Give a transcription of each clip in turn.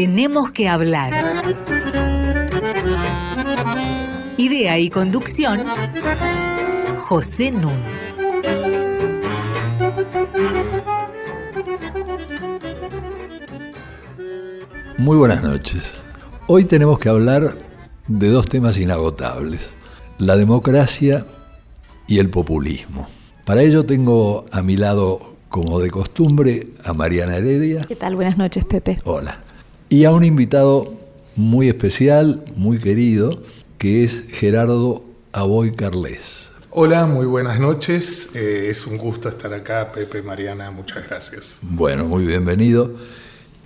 Tenemos que hablar. Idea y conducción, José Nun. Muy buenas noches. Hoy tenemos que hablar de dos temas inagotables, la democracia y el populismo. Para ello tengo a mi lado, como de costumbre, a Mariana Heredia. ¿Qué tal? Buenas noches, Pepe. Hola. Y a un invitado muy especial, muy querido, que es Gerardo Aboy Carles. Hola, muy buenas noches. Eh, es un gusto estar acá, Pepe, Mariana, muchas gracias. Bueno, muy bienvenido.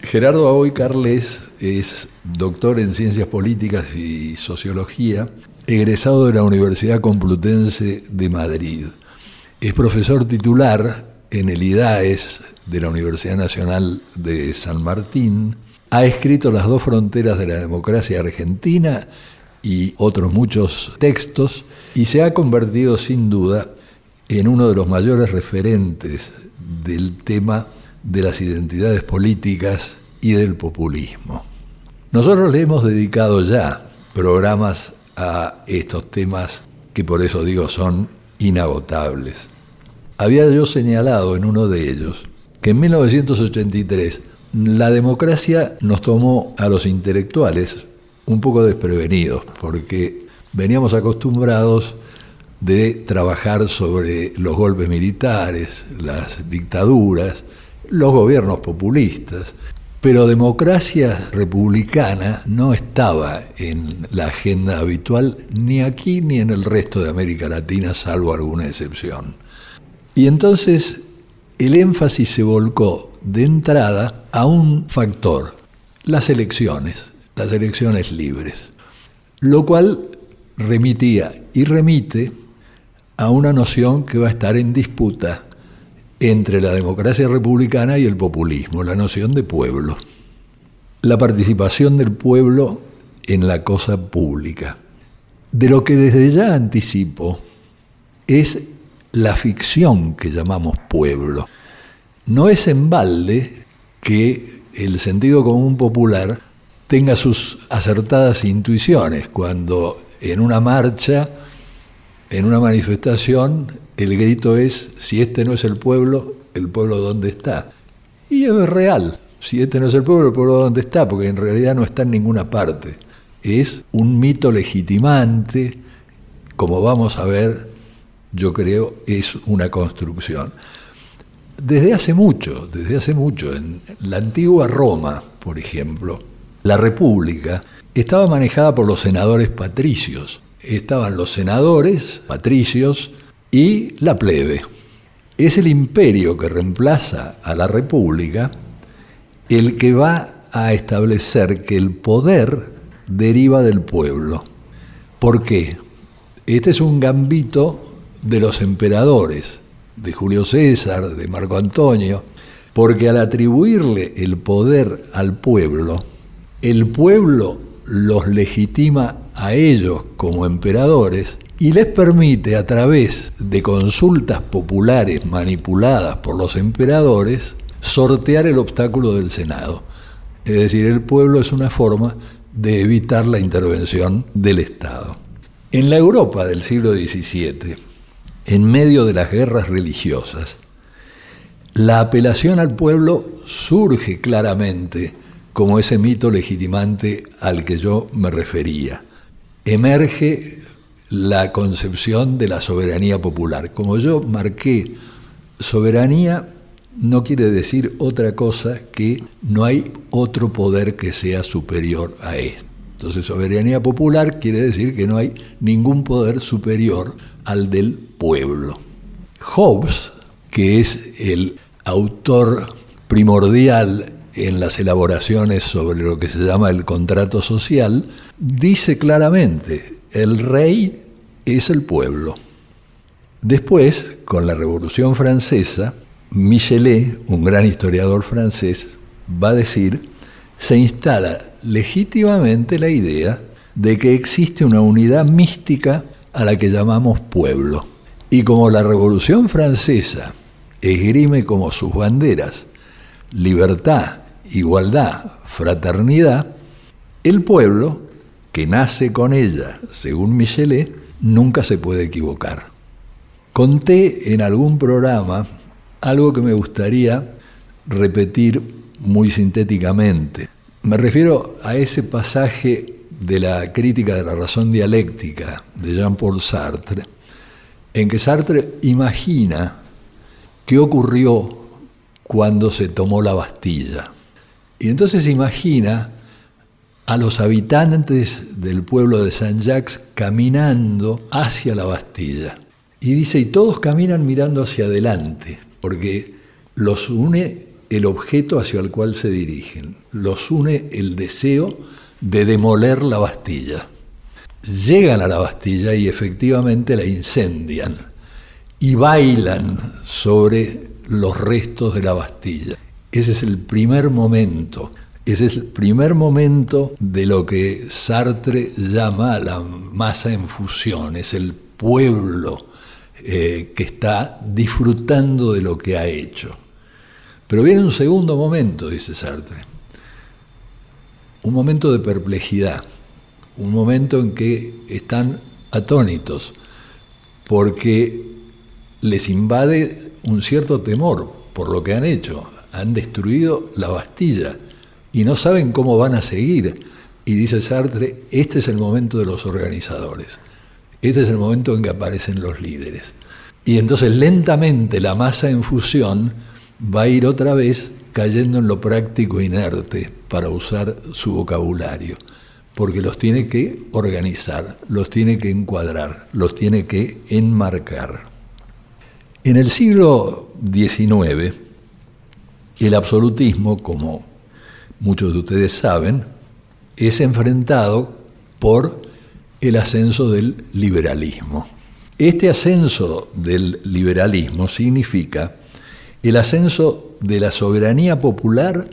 Gerardo Aboy Carles es doctor en Ciencias Políticas y Sociología, egresado de la Universidad Complutense de Madrid. Es profesor titular en el IDAES de la Universidad Nacional de San Martín. Ha escrito Las dos fronteras de la democracia argentina y otros muchos textos y se ha convertido sin duda en uno de los mayores referentes del tema de las identidades políticas y del populismo. Nosotros le hemos dedicado ya programas a estos temas que por eso digo son inagotables. Había yo señalado en uno de ellos que en 1983 la democracia nos tomó a los intelectuales un poco desprevenidos, porque veníamos acostumbrados de trabajar sobre los golpes militares, las dictaduras, los gobiernos populistas, pero democracia republicana no estaba en la agenda habitual ni aquí ni en el resto de América Latina, salvo alguna excepción. Y entonces el énfasis se volcó de entrada a un factor, las elecciones, las elecciones libres, lo cual remitía y remite a una noción que va a estar en disputa entre la democracia republicana y el populismo, la noción de pueblo, la participación del pueblo en la cosa pública. De lo que desde ya anticipo es la ficción que llamamos pueblo. No es en balde que el sentido común popular tenga sus acertadas intuiciones cuando en una marcha, en una manifestación, el grito es, si este no es el pueblo, el pueblo dónde está. Y es real, si este no es el pueblo, el pueblo dónde está, porque en realidad no está en ninguna parte. Es un mito legitimante, como vamos a ver yo creo, es una construcción. Desde hace mucho, desde hace mucho, en la antigua Roma, por ejemplo, la República estaba manejada por los senadores patricios. Estaban los senadores patricios y la plebe. Es el imperio que reemplaza a la República el que va a establecer que el poder deriva del pueblo. ¿Por qué? Este es un gambito de los emperadores, de Julio César, de Marco Antonio, porque al atribuirle el poder al pueblo, el pueblo los legitima a ellos como emperadores y les permite a través de consultas populares manipuladas por los emperadores sortear el obstáculo del Senado. Es decir, el pueblo es una forma de evitar la intervención del Estado. En la Europa del siglo XVII, en medio de las guerras religiosas, la apelación al pueblo surge claramente como ese mito legitimante al que yo me refería. Emerge la concepción de la soberanía popular. Como yo marqué, soberanía no quiere decir otra cosa que no hay otro poder que sea superior a esto. Entonces, soberanía popular quiere decir que no hay ningún poder superior al del pueblo. Hobbes, que es el autor primordial en las elaboraciones sobre lo que se llama el contrato social, dice claramente, el rey es el pueblo. Después, con la Revolución Francesa, Michelet, un gran historiador francés, va a decir, se instala legítimamente la idea de que existe una unidad mística a la que llamamos pueblo. Y como la Revolución Francesa esgrime como sus banderas libertad igualdad, fraternidad, el pueblo, que nace con ella, según Michelet, nunca se puede equivocar. Conté en algún programa algo que me gustaría repetir muy sintéticamente. Me refiero a ese pasaje de la crítica de la razón dialéctica de Jean-Paul Sartre, en que Sartre imagina qué ocurrió cuando se tomó la Bastilla. Y entonces imagina a los habitantes del pueblo de Saint-Jacques caminando hacia la Bastilla. Y dice, y todos caminan mirando hacia adelante, porque los une el objeto hacia el cual se dirigen, los une el deseo de demoler la Bastilla. Llegan a la Bastilla y efectivamente la incendian y bailan sobre los restos de la Bastilla. Ese es el primer momento ese es el primer momento de lo que Sartre llama la masa en fusión, es el pueblo eh, que está disfrutando de lo que ha hecho. Pero viene un segundo momento, dice Sartre, un momento de perplejidad, un momento en que están atónitos, porque les invade un cierto temor por lo que han hecho. Han destruido la Bastilla y no saben cómo van a seguir. Y dice Sartre, este es el momento de los organizadores, este es el momento en que aparecen los líderes. Y entonces lentamente la masa en fusión va a ir otra vez cayendo en lo práctico inerte para usar su vocabulario, porque los tiene que organizar, los tiene que encuadrar, los tiene que enmarcar. En el siglo XIX, el absolutismo, como muchos de ustedes saben, es enfrentado por el ascenso del liberalismo. Este ascenso del liberalismo significa el ascenso de la soberanía popular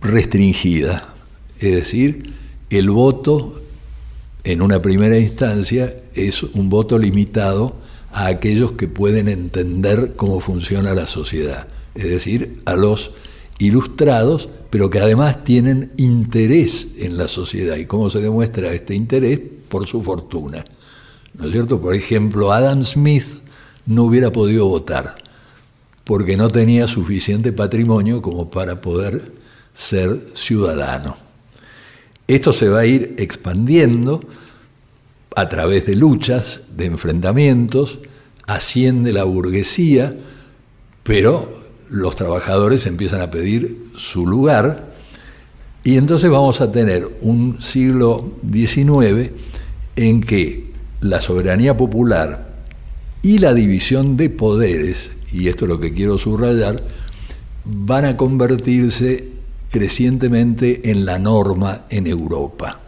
restringida, es decir, el voto en una primera instancia es un voto limitado a aquellos que pueden entender cómo funciona la sociedad, es decir, a los ilustrados, pero que además tienen interés en la sociedad. ¿Y cómo se demuestra este interés? Por su fortuna. ¿No es cierto? Por ejemplo, Adam Smith no hubiera podido votar porque no tenía suficiente patrimonio como para poder ser ciudadano. Esto se va a ir expandiendo a través de luchas, de enfrentamientos, asciende la burguesía, pero los trabajadores empiezan a pedir su lugar y entonces vamos a tener un siglo XIX en que la soberanía popular y la división de poderes, y esto es lo que quiero subrayar, van a convertirse crecientemente en la norma en Europa.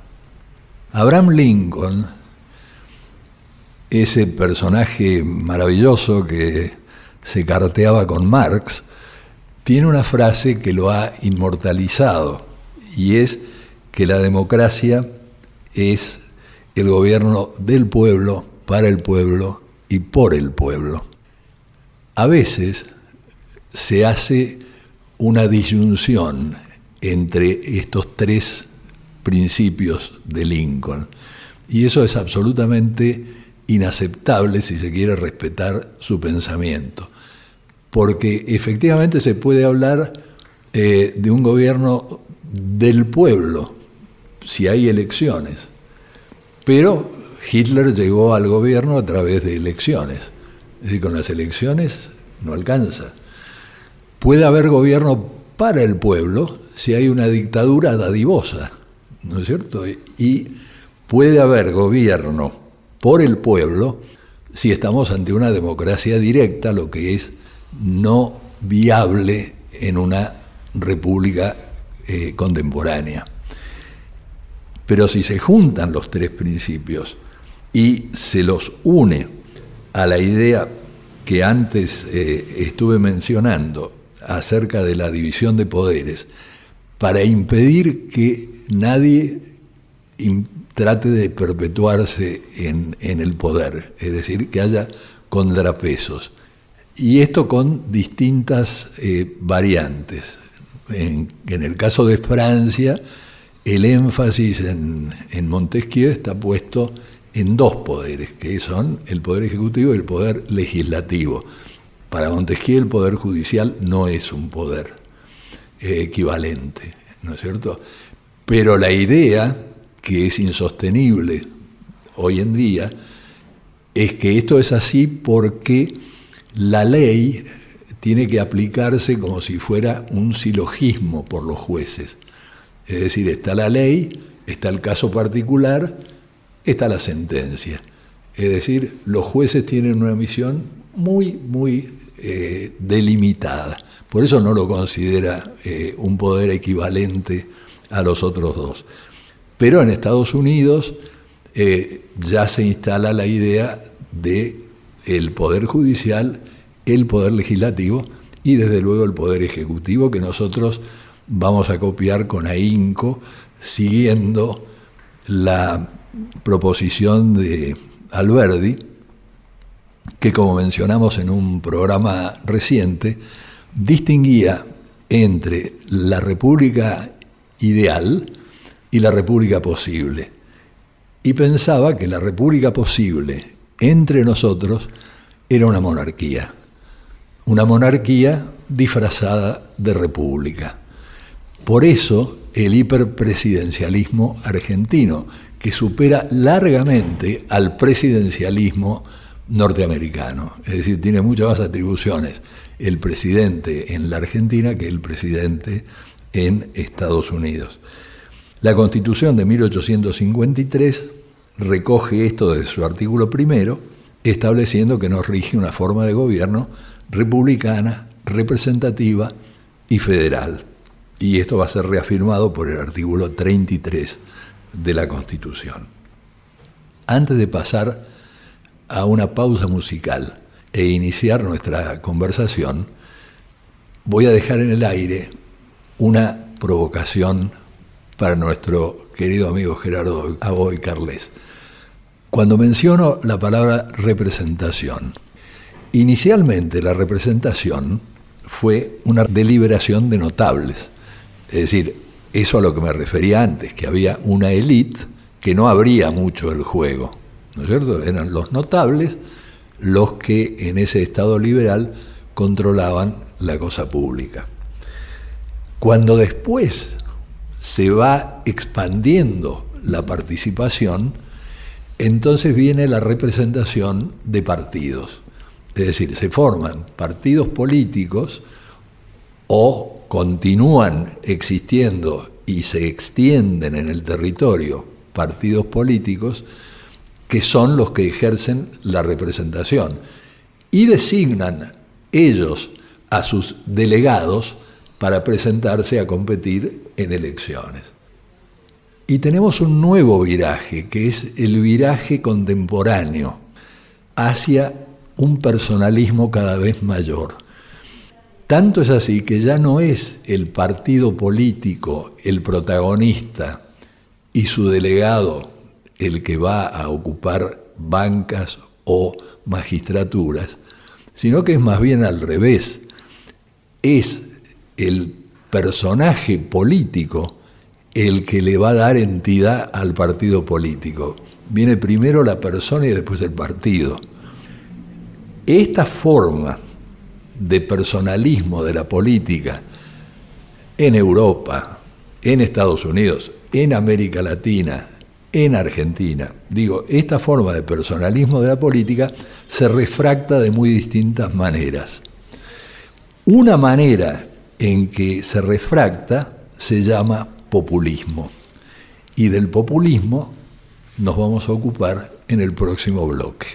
Abraham Lincoln, ese personaje maravilloso que se carteaba con Marx, tiene una frase que lo ha inmortalizado y es que la democracia es el gobierno del pueblo, para el pueblo y por el pueblo. A veces se hace una disyunción entre estos tres principios de Lincoln. Y eso es absolutamente inaceptable si se quiere respetar su pensamiento. Porque efectivamente se puede hablar eh, de un gobierno del pueblo si hay elecciones, pero Hitler llegó al gobierno a través de elecciones, es decir, con las elecciones no alcanza. Puede haber gobierno para el pueblo si hay una dictadura dadivosa, ¿no es cierto? Y puede haber gobierno por el pueblo si estamos ante una democracia directa, lo que es no viable en una república eh, contemporánea. Pero si se juntan los tres principios y se los une a la idea que antes eh, estuve mencionando acerca de la división de poderes, para impedir que nadie trate de perpetuarse en, en el poder, es decir, que haya contrapesos. Y esto con distintas eh, variantes. En, en el caso de Francia, el énfasis en, en Montesquieu está puesto en dos poderes, que son el poder ejecutivo y el poder legislativo. Para Montesquieu el poder judicial no es un poder eh, equivalente, ¿no es cierto? Pero la idea, que es insostenible hoy en día, es que esto es así porque la ley tiene que aplicarse como si fuera un silogismo por los jueces. Es decir, está la ley, está el caso particular, está la sentencia. Es decir, los jueces tienen una misión muy, muy eh, delimitada. Por eso no lo considera eh, un poder equivalente a los otros dos. Pero en Estados Unidos eh, ya se instala la idea de el poder judicial, el poder legislativo y desde luego el poder ejecutivo que nosotros vamos a copiar con ahínco, siguiendo la proposición de Alberdi, que como mencionamos en un programa reciente, distinguía entre la república ideal y la república posible. Y pensaba que la república posible entre nosotros era una monarquía, una monarquía disfrazada de república. Por eso el hiperpresidencialismo argentino, que supera largamente al presidencialismo norteamericano. Es decir, tiene muchas más atribuciones el presidente en la Argentina que el presidente en Estados Unidos. La Constitución de 1853 recoge esto desde su artículo primero, estableciendo que nos rige una forma de gobierno republicana, representativa y federal y esto va a ser reafirmado por el artículo 33 de la Constitución. Antes de pasar a una pausa musical e iniciar nuestra conversación, voy a dejar en el aire una provocación para nuestro querido amigo Gerardo Aboy Carles. Cuando menciono la palabra representación, inicialmente la representación fue una deliberación de notables es decir, eso a lo que me refería antes, que había una élite que no abría mucho el juego, ¿no es cierto? Eran los notables los que en ese Estado liberal controlaban la cosa pública. Cuando después se va expandiendo la participación, entonces viene la representación de partidos. Es decir, se forman partidos políticos o continúan existiendo y se extienden en el territorio partidos políticos que son los que ejercen la representación y designan ellos a sus delegados para presentarse a competir en elecciones. Y tenemos un nuevo viraje, que es el viraje contemporáneo, hacia un personalismo cada vez mayor. Tanto es así que ya no es el partido político el protagonista y su delegado el que va a ocupar bancas o magistraturas, sino que es más bien al revés. Es el personaje político el que le va a dar entidad al partido político. Viene primero la persona y después el partido. Esta forma de personalismo de la política en Europa, en Estados Unidos, en América Latina, en Argentina. Digo, esta forma de personalismo de la política se refracta de muy distintas maneras. Una manera en que se refracta se llama populismo. Y del populismo nos vamos a ocupar en el próximo bloque.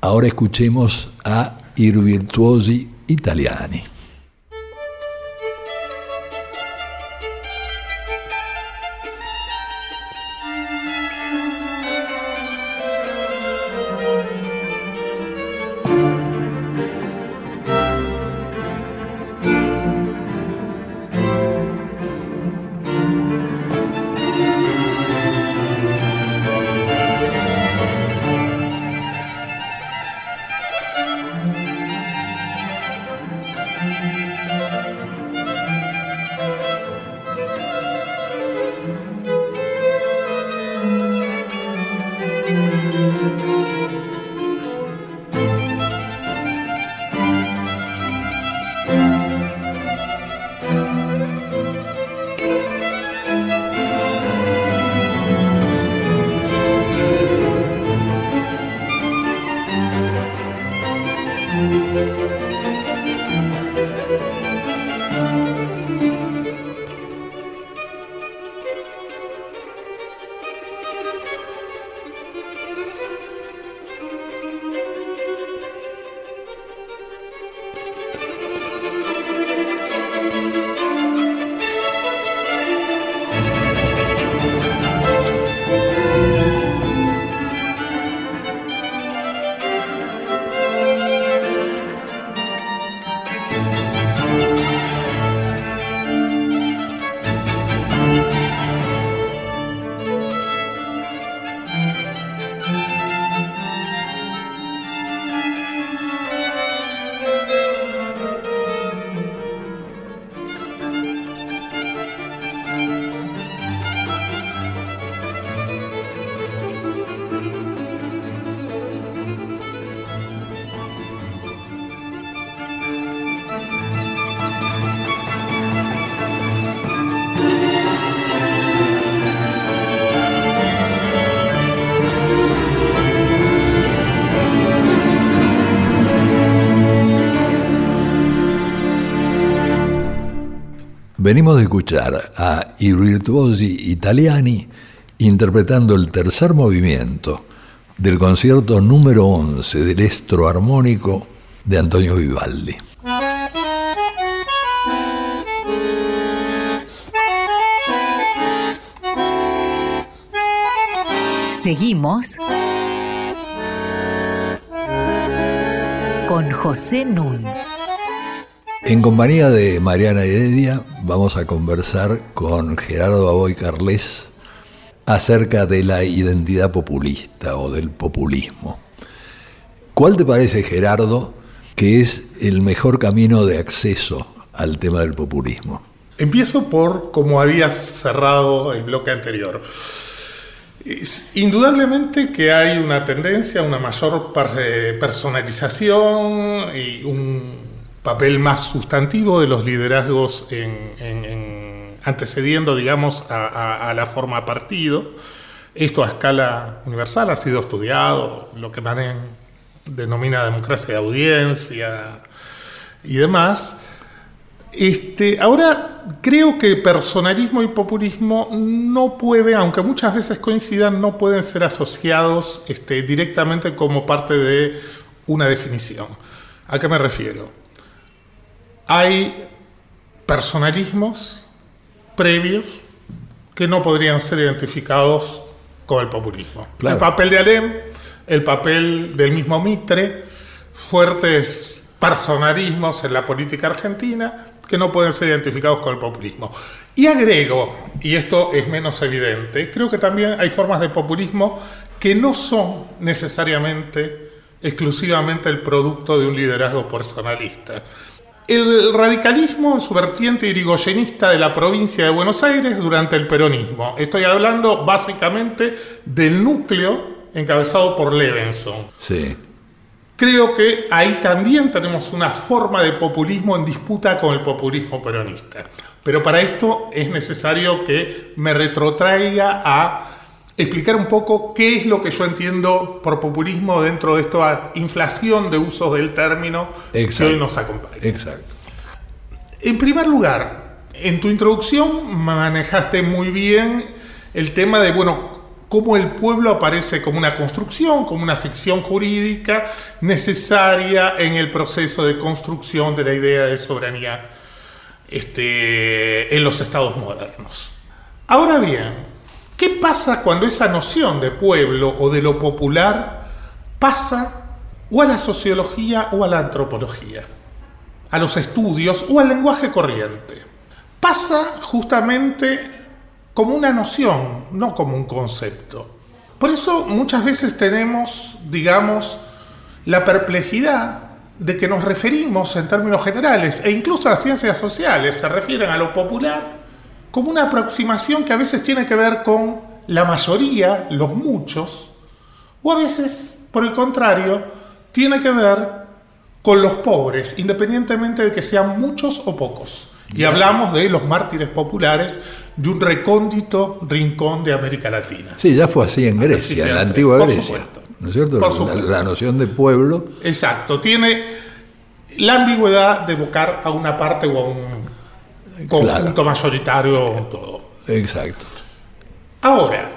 Ahora escuchemos a Ir Virtuosi italiani. Venimos de escuchar a I Virtuosi Italiani interpretando el tercer movimiento del concierto número 11 del estro armónico de Antonio Vivaldi. Seguimos con José Nun. En compañía de Mariana Heredia vamos a conversar con Gerardo Aboy Carles acerca de la identidad populista o del populismo. ¿Cuál te parece, Gerardo, que es el mejor camino de acceso al tema del populismo? Empiezo por como había cerrado el bloque anterior. indudablemente que hay una tendencia a una mayor personalización y un papel más sustantivo de los liderazgos antecediendo, digamos, a, la forma partido. Esto a escala universal ha sido estudiado, lo que Manen denomina democracia de audiencia y demás. Este, ahora, creo que personalismo y populismo no pueden, aunque muchas veces coincidan, no pueden ser asociados este, directamente como parte de una definición. ¿A qué me refiero? Hay personalismos previos que no podrían ser identificados con el populismo. El papel de Alem, el papel del mismo Mitre, fuertes personalismos en la política argentina que no pueden ser identificados con el populismo. Y agrego, y esto es menos evidente, creo que también hay formas de populismo que no son necesariamente exclusivamente el producto de un liderazgo personalista. El radicalismo en su vertiente irigoyenista de la provincia de Buenos Aires durante el peronismo. Estoy hablando básicamente del núcleo encabezado por Levenson. Sí. Creo que ahí también tenemos una forma de populismo en disputa con el populismo peronista. Pero para esto es necesario que me retrotraiga a explicar un poco qué es lo que yo entiendo por populismo dentro de esta inflación de usos del término que hoy nos acompaña. Exacto. En primer lugar, en tu introducción manejaste muy bien el tema de, bueno, cómo el pueblo aparece como una construcción, como una ficción jurídica necesaria en el proceso de construcción de la idea de soberanía este, en los estados modernos. Ahora bien, ¿qué pasa cuando esa noción de pueblo o de lo popular pasa o a la sociología o a la antropología, a los estudios o al lenguaje corriente? Pasa justamente como una noción, no como un concepto. Por eso muchas veces tenemos, digamos, la perplejidad de que nos referimos en términos generales, e incluso las ciencias sociales se refieren a lo popular como una aproximación que a veces tiene que ver con la mayoría, los muchos, o a veces, por el contrario, tiene que ver con los pobres, independientemente de que sean muchos o pocos. Y hablamos de los mártires populares de un recóndito rincón de América Latina. Sí, ya fue así en Grecia, en la antigua Grecia. ¿No es cierto? La, noción de pueblo. Exacto, tiene la ambigüedad de evocar a una parte o a un conjunto mayoritario todo. Exacto. Ahora,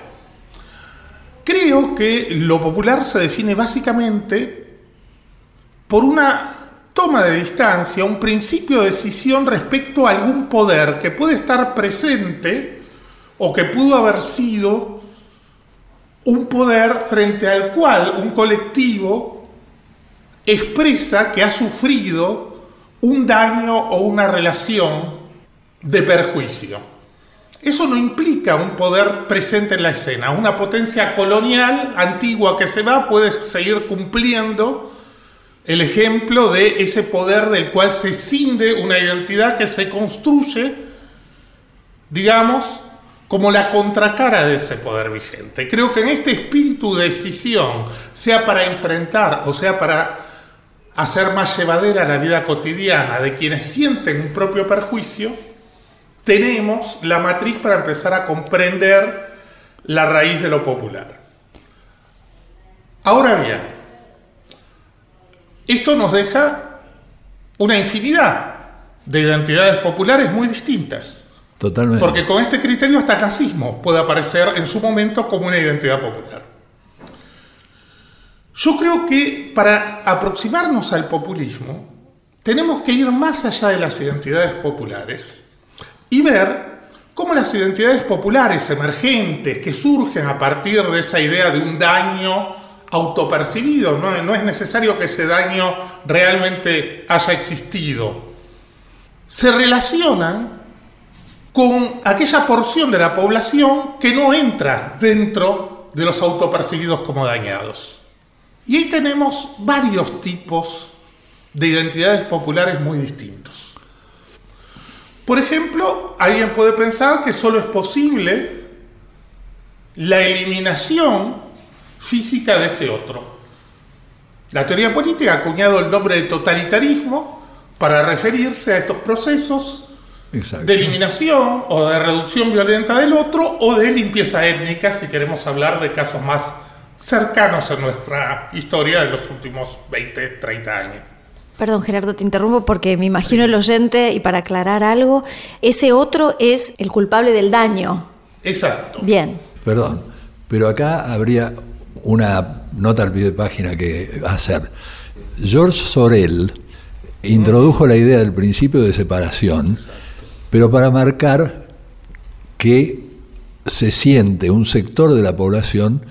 creo que lo popular se define básicamente por una toma de distancia, un principio de decisión respecto a algún poder que puede estar presente o que pudo haber sido un poder frente al cual un colectivo expresa que ha sufrido un daño o una relación de perjuicio. Eso no implica un poder presente en la escena. Una potencia colonial antigua que se va puede seguir cumpliendo el ejemplo de ese poder del cual se cinde una identidad que se construye, digamos, como la contracara de ese poder vigente. Creo que en este espíritu de decisión, sea para enfrentar o sea para hacer más llevadera la vida cotidiana de quienes sienten un propio perjuicio, tenemos la matriz para empezar a comprender la raíz de lo popular. Ahora bien, esto nos deja una infinidad de identidades populares muy distintas. Totalmente. Porque con este criterio hasta el nazismo puede aparecer en su momento como una identidad popular. Yo creo que para aproximarnos al populismo tenemos que ir más allá de las identidades populares y ver cómo las identidades populares emergentes que surgen a partir de esa idea de un daño autopercibido, no, no es necesario que ese daño realmente haya existido, se relacionan con aquella porción de la población que no entra dentro de los autopercibidos como dañados. Y ahí tenemos varios tipos de identidades populares muy distintos. Por ejemplo, alguien puede pensar que solo es posible la eliminación física de ese otro. La teoría política ha acuñado el nombre de totalitarismo para referirse a estos procesos de eliminación o de reducción violenta del otro o de limpieza étnica, si queremos hablar de casos más cercanos en nuestra historia de los últimos 20, 30 años. Perdón, Gerardo, te interrumpo porque me imagino el oyente, y para aclarar algo, ese otro es el culpable del daño. Exacto. Bien. Perdón, pero acá habría una nota al pie de página que hacer. George Sorel introdujo la idea del principio de separación, pero para marcar que se siente un sector de la población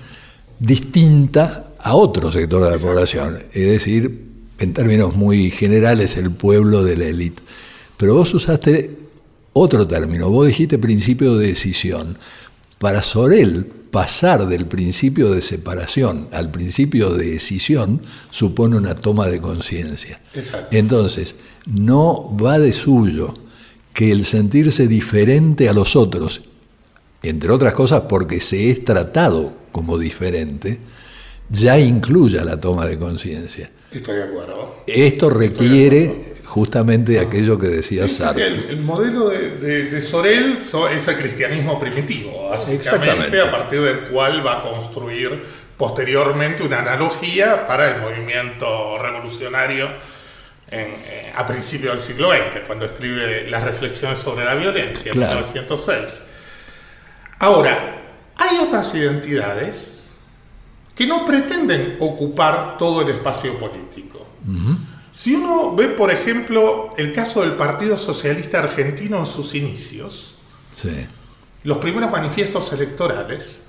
distinta a otro sector de la población, es decir, en términos muy generales, el pueblo de la élite. Pero vos usaste otro término, vos dijiste principio de decisión. Para Sorel, pasar del principio de separación al principio de decisión supone una toma de conciencia. Entonces, no va de suyo que el sentirse diferente a los otros, entre otras cosas porque se es tratado como diferente, ya incluya la toma de conciencia. Estoy de acuerdo. Esto requiere justamente aquello que decía Sartre. el, modelo de, Sorel es el cristianismo primitivo, básicamente, a partir del cual va a construir posteriormente una analogía para el movimiento revolucionario eh, a principios del siglo XX, cuando escribe las reflexiones sobre la violencia en 1906. Ahora, hay otras identidades que no pretenden ocupar todo el espacio político. Si uno ve, por ejemplo, el caso del Partido Socialista Argentino en sus inicios, los primeros manifiestos electorales,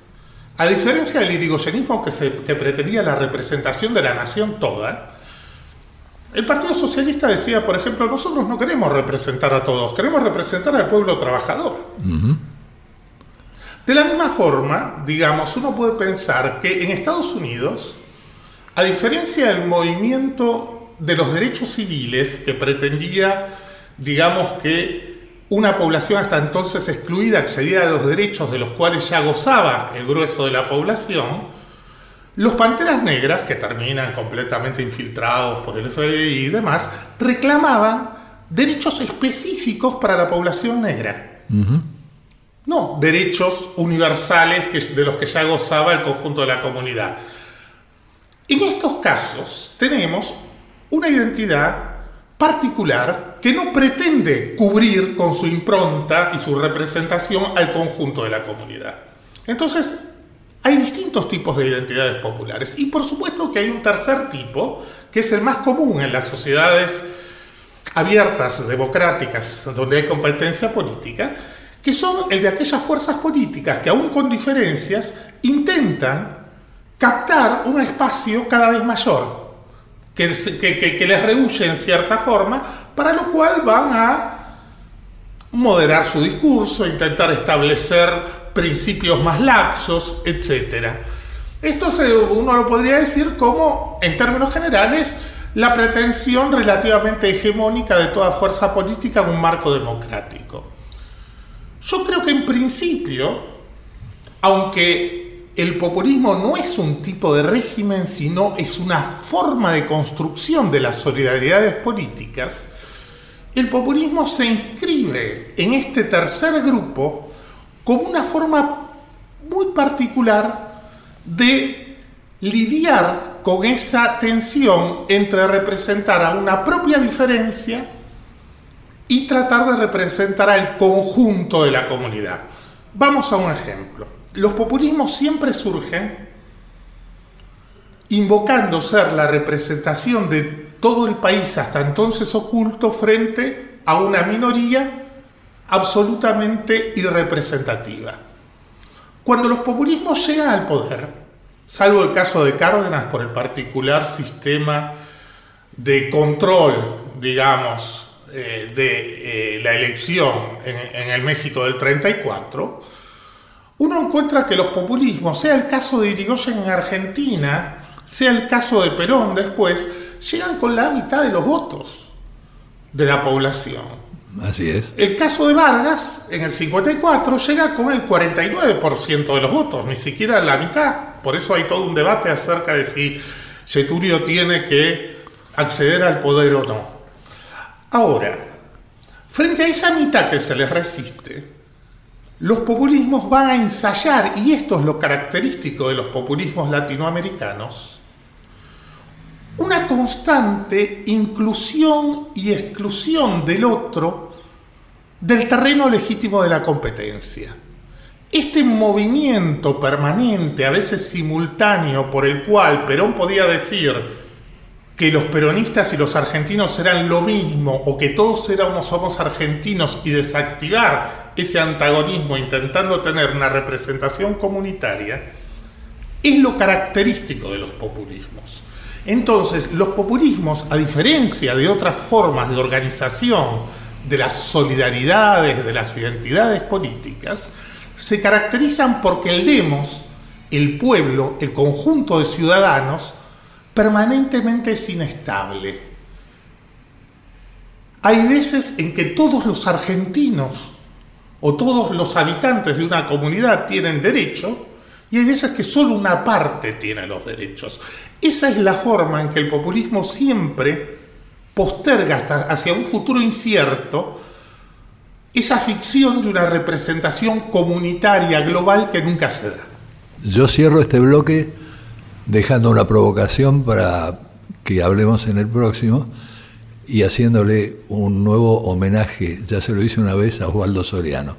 a diferencia del irigoyenismo que, que pretendía la representación de la nación toda, el Partido Socialista decía, por ejemplo, nosotros no queremos representar a todos, queremos representar al pueblo trabajador. De la misma forma, digamos, uno puede pensar que en Estados Unidos, a diferencia del movimiento de los derechos civiles que pretendía, digamos, que una población hasta entonces excluida accediera a los derechos de los cuales ya gozaba el grueso de la población, los Panteras Negras, que terminan completamente infiltrados por el FBI y demás, reclamaban derechos específicos para la población negra. No, derechos universales que, de los que ya gozaba el conjunto de la comunidad. En estos casos tenemos una identidad particular que no pretende cubrir con su impronta y su representación al conjunto de la comunidad. Entonces, hay distintos tipos de identidades populares y por supuesto que hay un tercer tipo, que es el más común en las sociedades abiertas, democráticas, donde hay competencia política, que son el de aquellas fuerzas políticas que aún con diferencias intentan captar un espacio cada vez mayor, que, les rehuye en cierta forma, para lo cual van a moderar su discurso, intentar establecer principios más laxos, etc. Esto uno lo podría decir como, en términos generales, la pretensión relativamente hegemónica de toda fuerza política en un marco democrático. Yo creo que en principio, aunque el populismo no es un tipo de régimen, sino es una forma de construcción de las solidaridades políticas, el populismo se inscribe en este tercer grupo como una forma muy particular de lidiar con esa tensión entre representar a una propia diferencia y tratar de representar al conjunto de la comunidad. Vamos a un ejemplo. Los populismos siempre surgen invocando ser la representación de todo el país hasta entonces oculto frente a una minoría absolutamente irrepresentativa. Cuando los populismos llegan al poder, salvo el caso de Cárdenas por el particular sistema de control, digamos, eh, de eh, la elección en, en el México del 34, uno encuentra que los populismos, sea el caso de Irigoyen en Argentina, sea el caso de Perón después, llegan con la mitad de los votos de la población. Así es. El caso de Vargas, en el 54, llega con el 49% de los votos, ni siquiera la mitad. Por eso hay todo un debate acerca de si Getulio tiene que acceder al poder o no. Ahora, frente a esa mitad que se les resiste, los populismos van a ensayar, y esto es lo característico de los populismos latinoamericanos, una constante inclusión y exclusión del otro del terreno legítimo de la competencia. Este movimiento permanente, a veces simultáneo, por el cual Perón podía decir que los peronistas y los argentinos eran lo mismo o que todos éramos somos argentinos y desactivar ese antagonismo intentando tener una representación comunitaria, es lo característico de los populismos. Entonces, los populismos, a diferencia de otras formas de organización de las solidaridades, de las identidades políticas, se caracterizan porque el demos, el pueblo, el conjunto de ciudadanos, permanentemente es inestable. Hay veces en que todos los argentinos o todos los habitantes de una comunidad tienen derecho y hay veces que solo una parte tiene los derechos. Esa es la forma en que el populismo siempre posterga hasta hacia un futuro incierto esa ficción de una representación comunitaria global que nunca se da. Yo cierro este bloque dejando una provocación para que hablemos en el próximo y haciéndole un nuevo homenaje, ya se lo hice una vez a Osvaldo Soriano.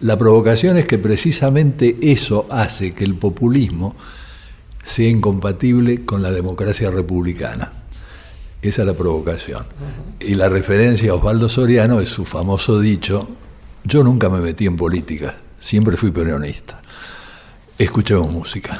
La provocación es que precisamente eso hace que el populismo sea incompatible con la democracia republicana. Esa es la provocación. Y la referencia a Osvaldo Soriano es su famoso dicho, yo nunca me metí en política, siempre fui peronista. Escuchemos música.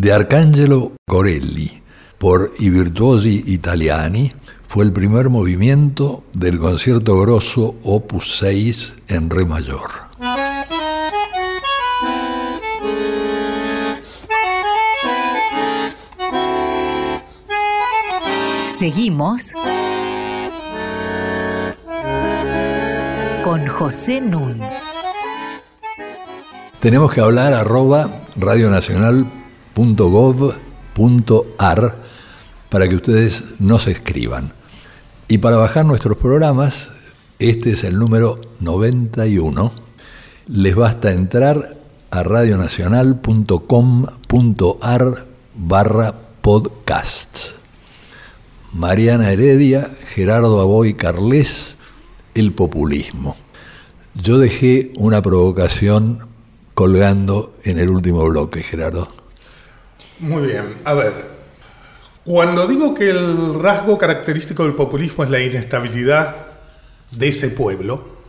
De Arcangelo Corelli por I Virtuosi Italiani fue el primer movimiento del concierto grosso Opus 6 en Re mayor. Seguimos con José Nun. Tenemos que hablar arroba radionacional.gov.ar para que ustedes nos escriban. Y para bajar nuestros programas, este es el número 91, les basta entrar a radionacional.com.ar barra podcasts. Mariana Heredia, Gerardo Aboy Carles, El populismo. Yo dejé una provocación colgando en el último bloque, Gerardo. Muy bien, a ver. Cuando digo que el rasgo característico del populismo es la inestabilidad de ese pueblo,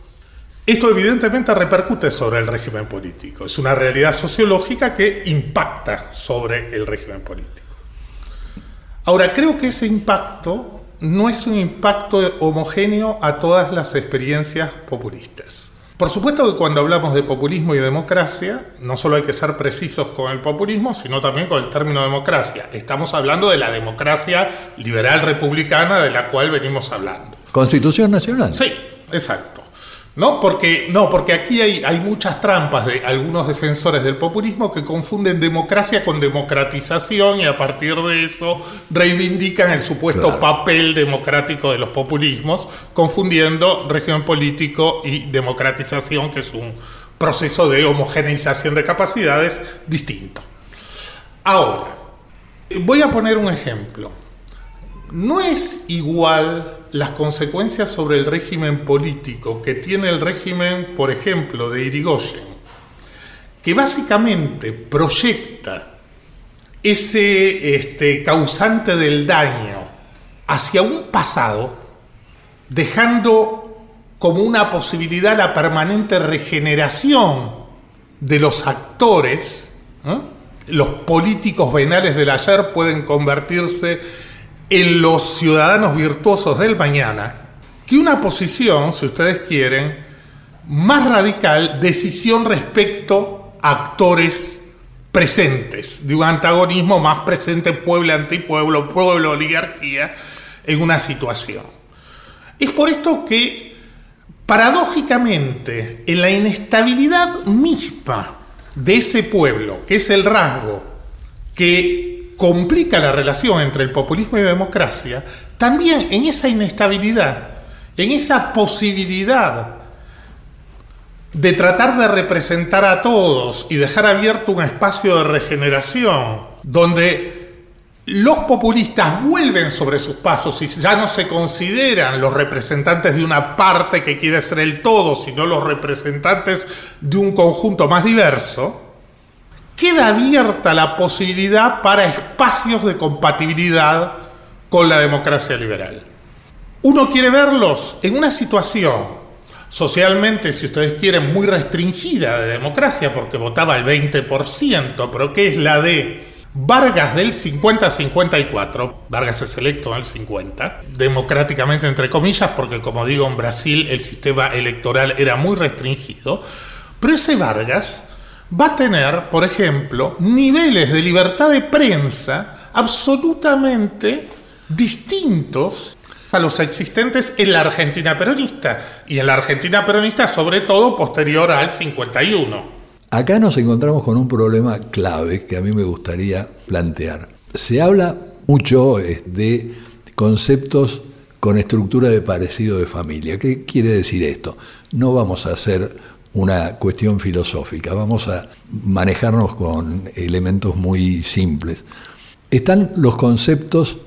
esto evidentemente repercute sobre el régimen político. Es una realidad sociológica que impacta sobre el régimen político. Ahora, creo que ese impacto no es un impacto homogéneo a todas las experiencias populistas. Por supuesto que cuando hablamos de populismo y democracia, no solo hay que ser precisos con el populismo, sino también con el término democracia. Estamos hablando de la democracia liberal republicana de la cual venimos hablando. Constitución Nacional. Sí, exacto. ¿No? Porque, no, porque aquí hay, hay muchas trampas de algunos defensores del populismo que confunden democracia con democratización y a partir de eso reivindican el supuesto Claro. papel democrático de los populismos, confundiendo régimen político y democratización, que es un proceso de homogeneización de capacidades distinto. Ahora, voy a poner un ejemplo. No es igual las consecuencias sobre el régimen político que tiene el régimen, por ejemplo, de Irigoyen, que básicamente proyecta ese este, causante del daño hacia un pasado, dejando como una posibilidad la permanente regeneración de los actores, ¿no? los políticos venales del ayer pueden convertirse en los ciudadanos virtuosos del mañana, que una posición, si ustedes quieren, más radical, decisión respecto a actores presentes, de un antagonismo más presente pueblo-antipueblo, pueblo-oligarquía, en una situación. Es por esto que, paradójicamente, en la inestabilidad misma de ese pueblo, que es el rasgo que complica la relación entre el populismo y la democracia, también en esa inestabilidad, en esa posibilidad de tratar de representar a todos y dejar abierto un espacio de regeneración donde los populistas vuelven sobre sus pasos y ya no se consideran los representantes de una parte que quiere ser el todo, sino los representantes de un conjunto más diverso, queda abierta la posibilidad para espacios de compatibilidad con la democracia liberal. Uno quiere verlos en una situación socialmente, si ustedes quieren, muy restringida de democracia, porque votaba el 20%, pero que es la de Vargas del 50-54, Vargas es electo el 50, democráticamente entre comillas, porque como digo, en Brasil el sistema electoral era muy restringido, pero ese Vargas va a tener, por ejemplo, niveles de libertad de prensa absolutamente distintos a los existentes en la Argentina peronista, y en la Argentina peronista sobre todo posterior al 51. Acá nos encontramos con un problema clave que a mí me gustaría plantear. Se habla mucho eh, de conceptos con estructura de parecido de familia. ¿Qué quiere decir esto? No vamos a hacer una cuestión filosófica, vamos a manejarnos con elementos muy simples. Están los conceptos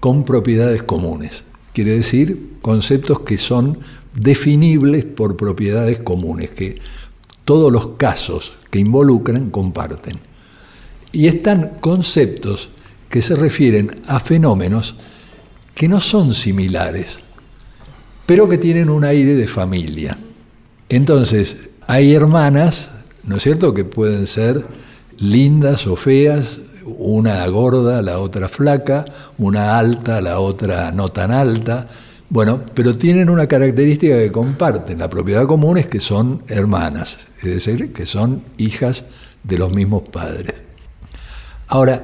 con propiedades comunes, quiere decir conceptos que son definibles por propiedades comunes, que todos los casos que involucran comparten. Y están conceptos que se refieren a fenómenos que no son similares, pero que tienen un aire de familia. Entonces, hay hermanas, ¿no es cierto?, que pueden ser lindas o feas, una gorda, la otra flaca, una alta, la otra no tan alta. Bueno, pero tienen una característica que comparten. La propiedad común es que son hermanas, es decir, que son hijas de los mismos padres. Ahora,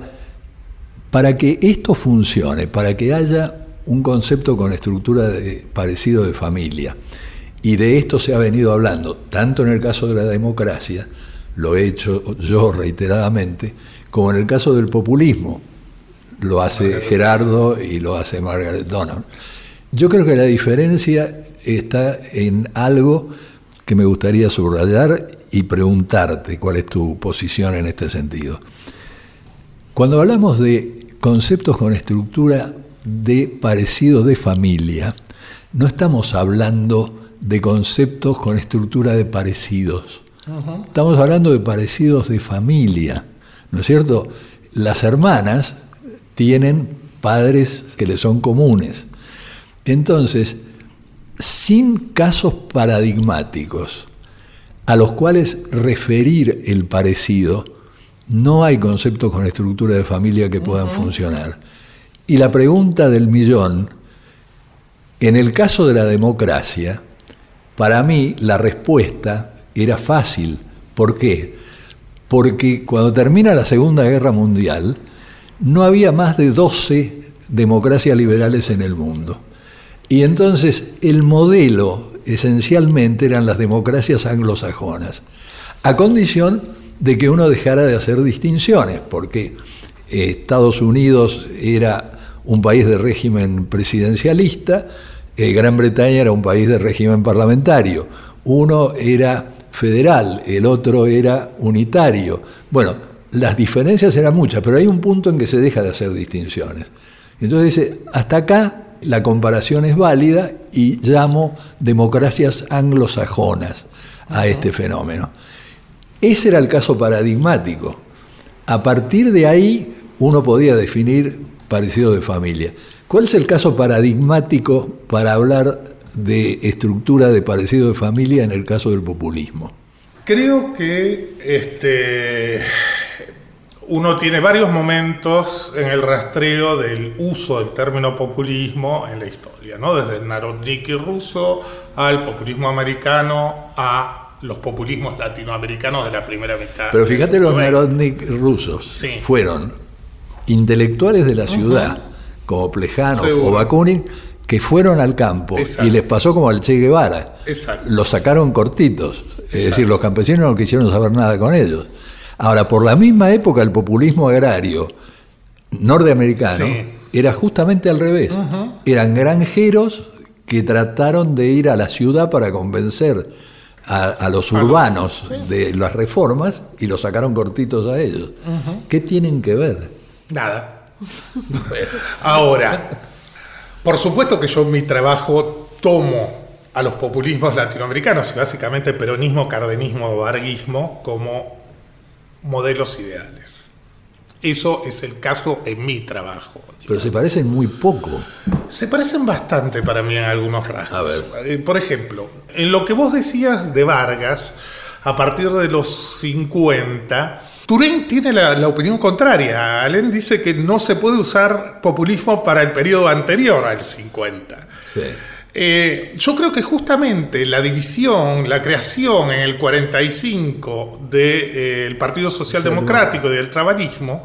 para que esto funcione, para que haya un concepto con estructura de, parecido de familia, y de esto se ha venido hablando, tanto en el caso de la democracia, lo he hecho yo reiteradamente, como en el caso del populismo, lo hace Gerardo y lo hace Margaret Donald. Yo creo que la diferencia está en algo que me gustaría subrayar y preguntarte cuál es tu posición en este sentido. Cuando hablamos de conceptos con estructura de parecido de familia, no estamos hablando de conceptos con estructura de parecidos. Estamos hablando de parecidos de familia, ¿no es cierto? Las hermanas tienen padres que les son comunes. Entonces, sin casos paradigmáticos a los cuales referir el parecido, no hay conceptos con estructura de familia que puedan funcionar. Y la pregunta del millón, en el caso de la democracia, para mí la respuesta era fácil. ¿Por qué? Porque cuando termina la Segunda Guerra Mundial, no había más de 12 democracias liberales en el mundo. Y entonces el modelo esencialmente eran las democracias anglosajonas, a condición de que uno dejara de hacer distinciones, porque Estados Unidos era un país de régimen presidencialista, Gran Bretaña era un país de régimen parlamentario, uno era federal, el otro era unitario. Bueno, las diferencias eran muchas, pero hay un punto en que se deja de hacer distinciones. Entonces dice, hasta acá la comparación es válida y llamo democracias anglosajonas a este fenómeno. Ese era el caso paradigmático. A partir de ahí uno podía definir parecido de familia. ¿Cuál es el caso paradigmático para hablar de estructura de parecido de familia en el caso del populismo? Creo que este, uno tiene varios momentos en el rastreo del uso del término populismo en la historia, ¿no? desde el narodniki ruso al populismo americano a los populismos latinoamericanos de la primera mitad. Pero fíjate, los narodnik rusos fueron intelectuales de la ciudad, como Plejanov o Bakunin, que fueron al campo y les pasó como al Che Guevara. Los sacaron cortitos, es decir, los campesinos no quisieron saber nada con ellos. Ahora, por la misma época, el populismo agrario norteamericano era justamente al revés. Eran granjeros que trataron de ir a la ciudad para convencer a, los urbanos de las reformas y los sacaron cortitos a ellos. ¿Qué tienen que ver? Nada. Ahora, por supuesto que yo en mi trabajo tomo a los populismos latinoamericanos y básicamente peronismo, cardenismo o varguismo como modelos ideales. Eso es el caso en mi trabajo. Pero se parecen muy poco. Se parecen bastante para mí en algunos rasgos. A ver. Eh, por ejemplo, en lo que vos decías de Vargas, a partir de los 50, Turén tiene la, opinión contraria. Allen dice que no se puede usar populismo para el periodo anterior al 50. Sí. Eh, yo creo que justamente la división, la creación en el 45 del eh, Partido Social Democrático y del trabajismo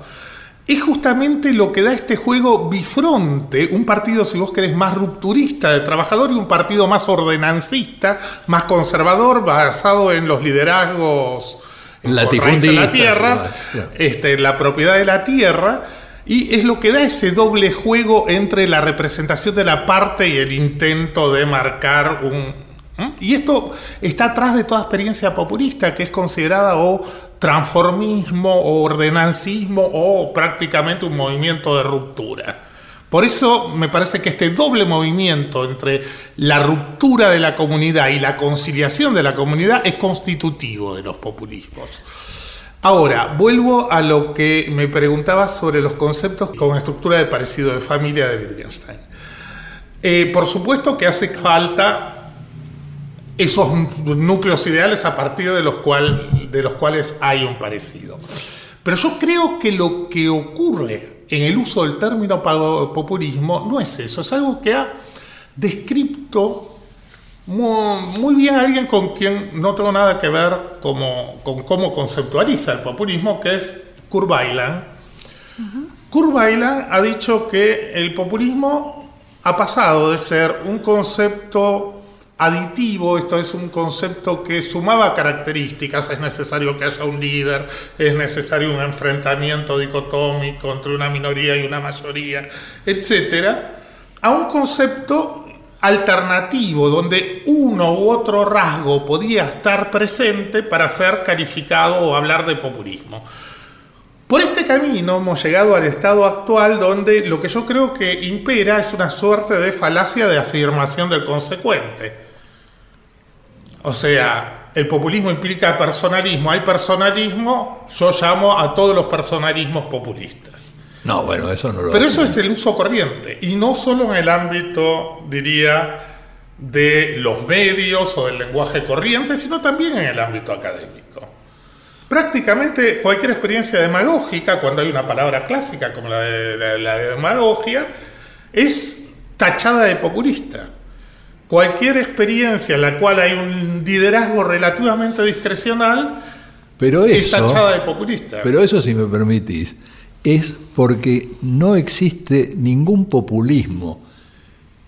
es justamente lo que da este juego bifronte, un partido, si vos querés, más rupturista de trabajador y un partido más ordenancista, más conservador, basado en los liderazgos la tierra, este, la propiedad de la tierra y es lo que da ese doble juego entre la representación de la parte y el intento de marcar un... Y esto está atrás de toda experiencia populista que es considerada o transformismo o ordenancismo o prácticamente un movimiento de ruptura. Por eso me parece que este doble movimiento entre la ruptura de la comunidad y la conciliación de la comunidad es constitutivo de los populismos. Ahora, vuelvo a lo que me preguntaba sobre los conceptos con estructura de parecido de familia de Wittgenstein. Eh, por supuesto que hace falta esos núcleos ideales a partir de los cuales hay un parecido. Pero yo creo que lo que ocurre en el uso del término populismo no es eso, es algo que ha descrito muy, bien alguien con quien no tengo nada que ver como, con cómo conceptualiza el populismo, que es Kurt Weiland. Kurt Weiland ha dicho que el populismo ha pasado de ser un concepto aditivo, esto es un concepto que sumaba características, es necesario que haya un líder, es necesario un enfrentamiento dicotómico entre una minoría y una mayoría, etcétera, a un concepto alternativo donde uno u otro rasgo podía estar presente para ser calificado o hablar de populismo. Por este camino hemos llegado al estado actual donde lo que yo creo que impera es una suerte de falacia de afirmación del consecuente. O sea, el populismo implica personalismo. Hay personalismo, yo llamo a todos los personalismos populistas. No, bueno, eso no lo Pero eso es el uso corriente. Y no solo en el ámbito, diría, de los medios o del lenguaje corriente, sino también en el ámbito académico. Prácticamente cualquier experiencia demagógica, cuando hay una palabra clásica como la de, la de demagogia, es tachada de populista cualquier experiencia en la cual hay un liderazgo relativamente discrecional pero es tachada de populista. Pero eso, si me permitís, es porque no existe ningún populismo,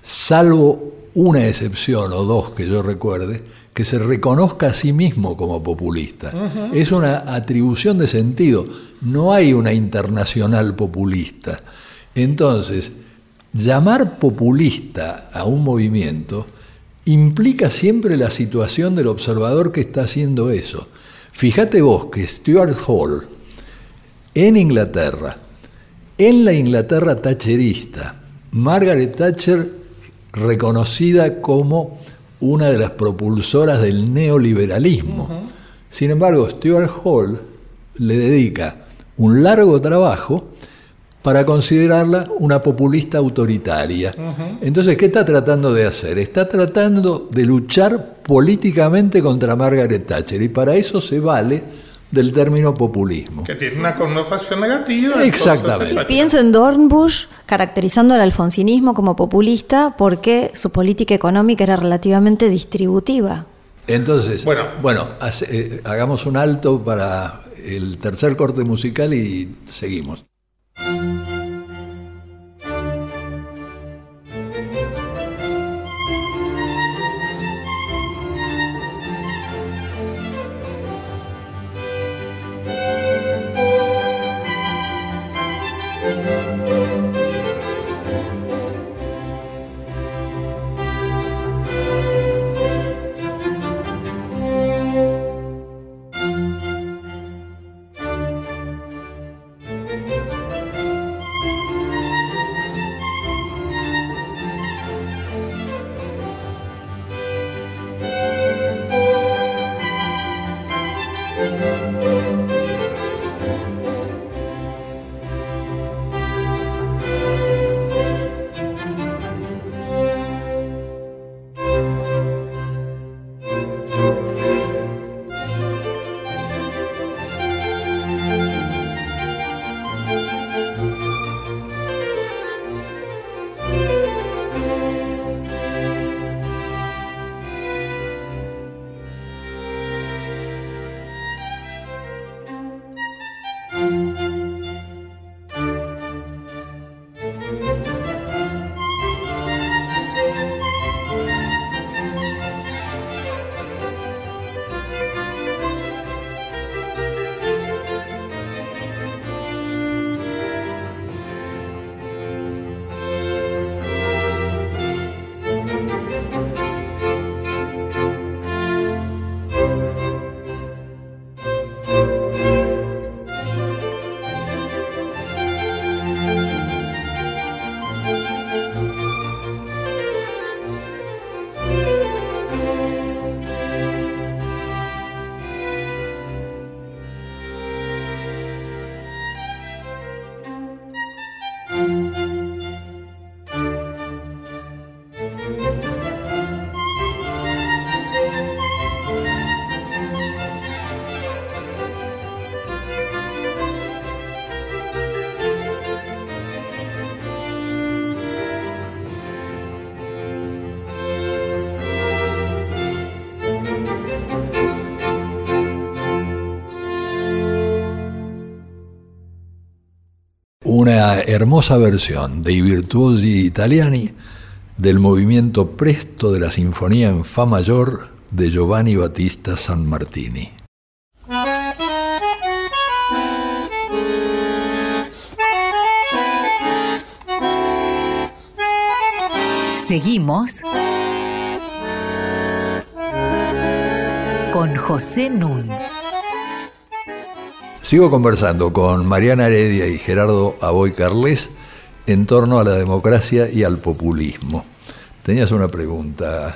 salvo una excepción o dos que yo recuerde, que se reconozca a sí mismo como populista. Es una atribución de sentido, no hay una internacional populista. Entonces, Llamar populista a un movimiento implica siempre la situación del observador que está haciendo eso. Fíjate vos que Stuart Hall, en Inglaterra, en la Inglaterra thatcherista, Margaret Thatcher reconocida como una de las propulsoras del neoliberalismo. Sin embargo, Stuart Hall le dedica un largo trabajo para considerarla una populista autoritaria. Entonces, ¿qué está tratando de hacer? Está tratando de luchar políticamente contra Margaret Thatcher y para eso se vale del término populismo. Que tiene una connotación negativa. Exactamente. pienso en Dornbusch caracterizando al alfonsinismo como populista porque su política económica era relativamente distributiva. Entonces, bueno, bueno eh, hagamos un alto para el tercer corte musical y seguimos. Thank you. Hermosa versión de I virtuosi italiani del movimiento presto de la Sinfonía en Fa mayor de Giovanni Battista San Martini. Seguimos con José Nun. Sigo conversando con Mariana Heredia y Gerardo Aboy Carles en torno a la democracia y al populismo. Tenías una pregunta.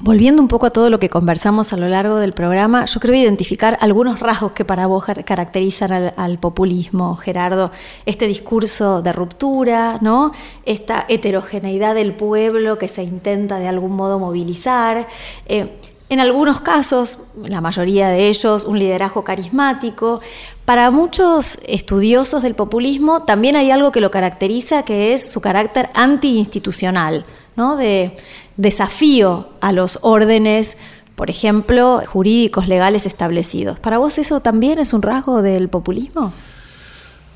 Volviendo un poco a todo lo que conversamos a lo largo del programa, yo creo identificar algunos rasgos que para vos caracterizan al, populismo, Gerardo. Este discurso de ruptura, ¿no? Esta heterogeneidad del pueblo que se intenta de algún modo movilizar. Eh, en algunos casos, la mayoría de ellos, un liderazgo carismático. Para muchos estudiosos del populismo también hay algo que lo caracteriza, que es su carácter antiinstitucional, ¿no? de desafío a los órdenes, por ejemplo, jurídicos, legales establecidos. ¿Para vos eso también es un rasgo del populismo?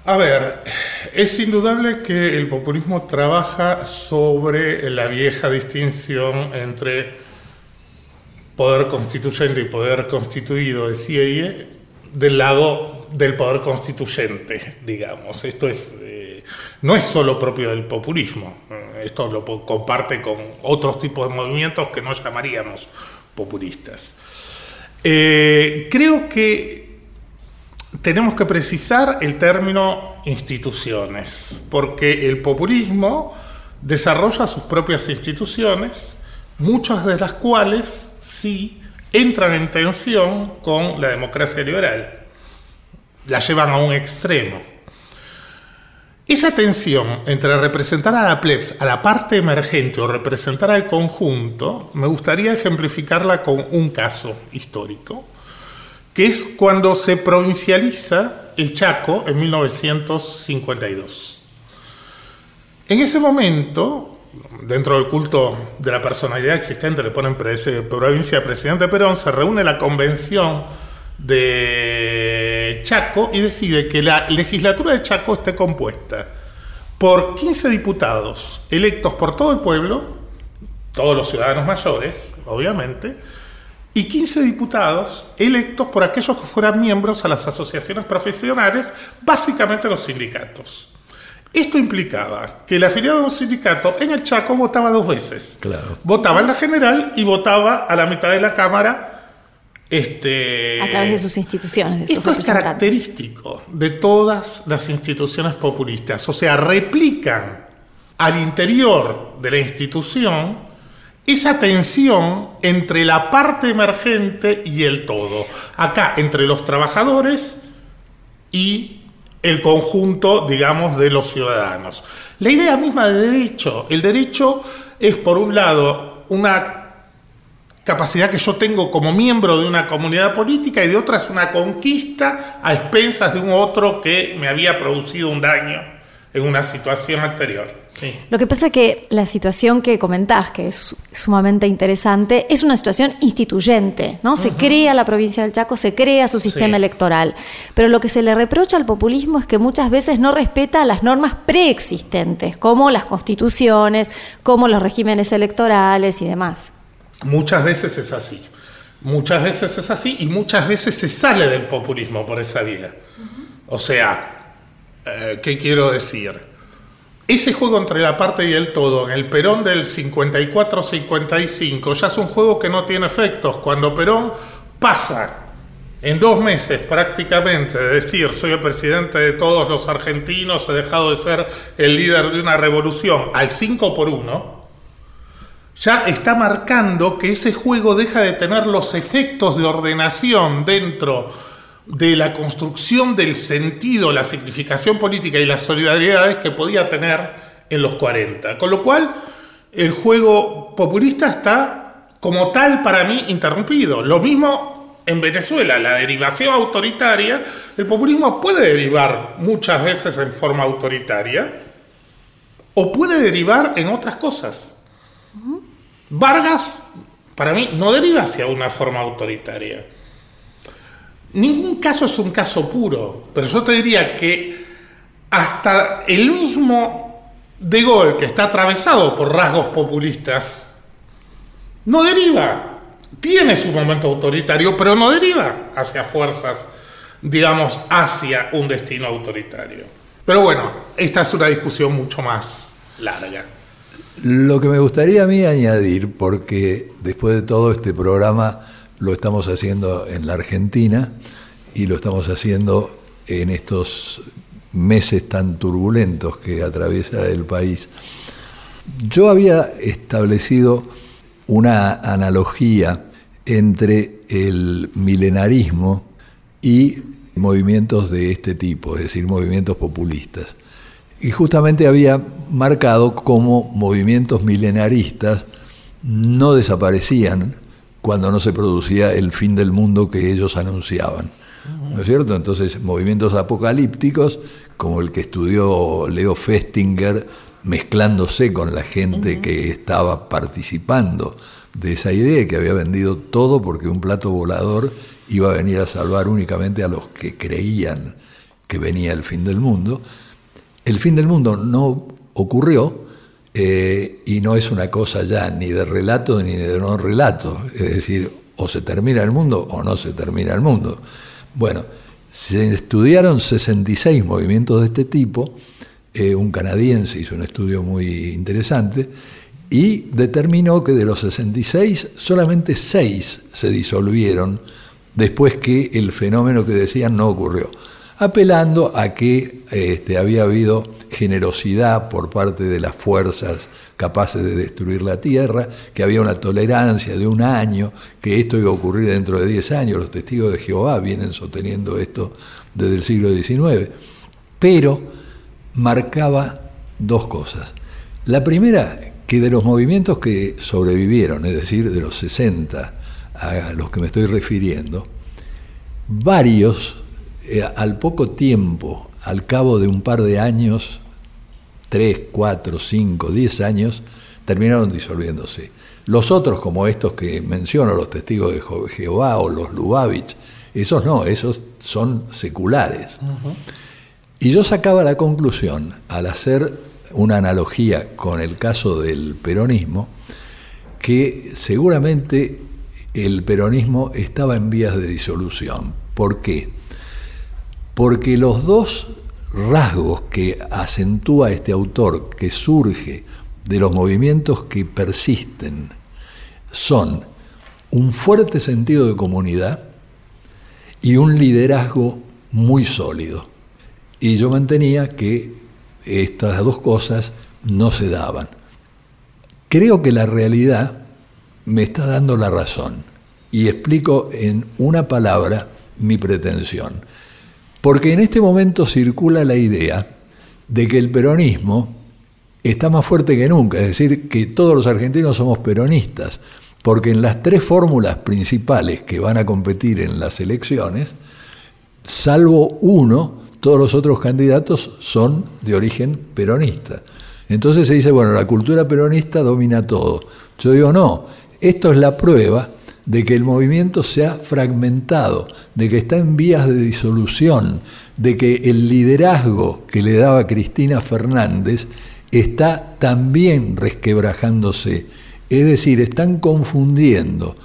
A ver, es indudable que el populismo trabaja sobre la vieja distinción entre poder constituyente y poder constituido, decía ella, del lado del poder constituyente, digamos. Esto es, eh, no es solo propio del populismo, esto lo comparte con otros tipos de movimientos que no llamaríamos populistas. Eh, creo que tenemos que precisar el término instituciones, porque el populismo desarrolla sus propias instituciones, muchas de las cuales sí entran en tensión con la democracia liberal. La llevan a un extremo. Esa tensión entre representar a la plebs, a la parte emergente o representar al conjunto, me gustaría ejemplificarla con un caso histórico, que es cuando se provincializa el Chaco en 1952. En ese momento, dentro del culto de la personalidad existente, le ponen provincia de presidente Perón, se reúne la convención de Chaco y decide que la legislatura de Chaco esté compuesta por 15 diputados electos por todo el pueblo, todos los ciudadanos mayores, obviamente, y 15 diputados electos por aquellos que fueran miembros a las asociaciones profesionales, básicamente los sindicatos. Esto implicaba que el afiliado de un sindicato en el Chaco votaba dos veces. Claro. Votaba en la general y votaba a la mitad de la Cámara. Este, a través de sus instituciones. De esto es característico de todas las instituciones populistas. O sea, replican al interior de la institución esa tensión entre la parte emergente y el todo. Acá, entre los trabajadores y el conjunto, digamos, de los ciudadanos. La idea misma de derecho, el derecho es, por un lado, una capacidad que yo tengo como miembro de una comunidad política y de otra es una conquista a expensas de un otro que me había producido un daño en una situación anterior. Lo que pasa es que la situación que comentás, que es sumamente interesante, es una situación instituyente, ¿no? Se crea la provincia del Chaco, se crea su sistema electoral. Pero lo que se le reprocha al populismo es que muchas veces no respeta las normas preexistentes, como las constituciones, como los regímenes electorales y demás. Muchas veces es así. Muchas veces es así y muchas veces se sale del populismo por esa vía. O sea, eh, ¿Qué quiero decir? Ese juego entre la parte y el todo, en el Perón del 54-55, ya es un juego que no tiene efectos. Cuando Perón pasa en dos meses prácticamente de decir soy el presidente de todos los argentinos, he dejado de ser el líder de una revolución al 5 por 1, ya está marcando que ese juego deja de tener los efectos de ordenación dentro de la construcción del sentido, la significación política y las solidaridades que podía tener en los 40. Con lo cual, el juego populista está como tal para mí interrumpido. Lo mismo en Venezuela, la derivación autoritaria, el populismo puede derivar muchas veces en forma autoritaria o puede derivar en otras cosas. Vargas, para mí, no deriva hacia una forma autoritaria Ningún caso es un caso puro, pero yo te diría que hasta el mismo De Gaulle, que está atravesado por rasgos populistas, no deriva. Tiene su momento autoritario, pero no deriva hacia fuerzas, digamos, hacia un destino autoritario. Pero bueno, esta es una discusión mucho más larga. Lo que me gustaría a mí añadir, porque después de todo este programa lo estamos haciendo en la Argentina y lo estamos haciendo en estos meses tan turbulentos que atraviesa el país. Yo había establecido una analogía entre el milenarismo y movimientos de este tipo, es decir, movimientos populistas. Y justamente había marcado cómo movimientos milenaristas no desaparecían cuando no se producía el fin del mundo que ellos anunciaban. ¿No es cierto? Entonces, movimientos apocalípticos, como el que estudió Leo Festinger, mezclándose con la gente que estaba participando de esa idea, que había vendido todo porque un plato volador iba a venir a salvar únicamente a los que creían que venía el fin del mundo. El fin del mundo no ocurrió eh, y no es una cosa ya ni de relato ni de no relato, es decir, o se termina el mundo o no se termina el mundo. Bueno, se estudiaron 66 movimientos de este tipo, eh, un canadiense hizo un estudio muy interesante y determinó que de los 66 solamente 6 se disolvieron después que el fenómeno que decían no ocurrió apelando a que este, había habido generosidad por parte de las fuerzas capaces de destruir la tierra, que había una tolerancia de un año, que esto iba a ocurrir dentro de 10 años. Los testigos de Jehová vienen sosteniendo esto desde el siglo XIX. Pero marcaba dos cosas. La primera, que de los movimientos que sobrevivieron, es decir, de los 60 a los que me estoy refiriendo, varios eh, al poco tiempo, al cabo de un par de años, tres, cuatro, cinco, diez años, terminaron disolviéndose. Los otros, como estos que menciono, los testigos de Jehová o los Lubavitch, esos no, esos son seculares. Y yo sacaba la conclusión, al hacer una analogía con el caso del peronismo, que seguramente el peronismo estaba en vías de disolución. ¿Por qué? Porque los dos rasgos que acentúa este autor, que surge de los movimientos que persisten, son un fuerte sentido de comunidad y un liderazgo muy sólido. Y yo mantenía que estas dos cosas no se daban. Creo que la realidad me está dando la razón y explico en una palabra mi pretensión. Porque en este momento circula la idea de que el peronismo está más fuerte que nunca, es decir, que todos los argentinos somos peronistas, porque en las tres fórmulas principales que van a competir en las elecciones, salvo uno, todos los otros candidatos son de origen peronista. Entonces se dice, bueno, la cultura peronista domina todo. Yo digo, no, esto es la prueba de que el movimiento se ha fragmentado, de que está en vías de disolución, de que el liderazgo que le daba Cristina Fernández está también resquebrajándose. Es decir, están confundiendo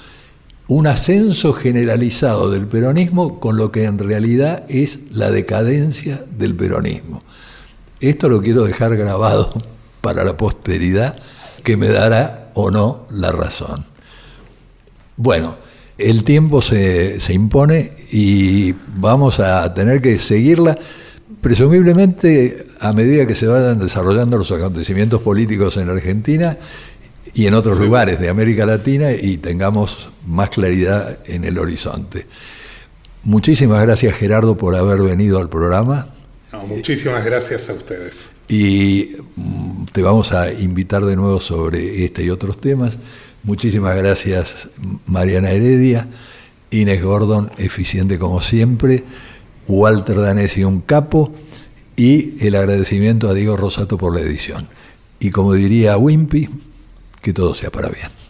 un ascenso generalizado del peronismo con lo que en realidad es la decadencia del peronismo. Esto lo quiero dejar grabado para la posteridad que me dará o no la razón. Bueno, el tiempo se, impone y vamos a tener que seguirla, presumiblemente a medida que se vayan desarrollando los acontecimientos políticos en Argentina y en otros lugares de América Latina y tengamos más claridad en el horizonte. Muchísimas gracias Gerardo por haber venido al programa. muchísimas gracias a ustedes. Y mm, te vamos a invitar de nuevo sobre este y otros temas. Muchísimas gracias Mariana Heredia, Inés Gordon, eficiente como siempre, Walter Danesi, un capo, y el agradecimiento a Diego Rosato por la edición. Y como diría Wimpy, que todo sea para bien.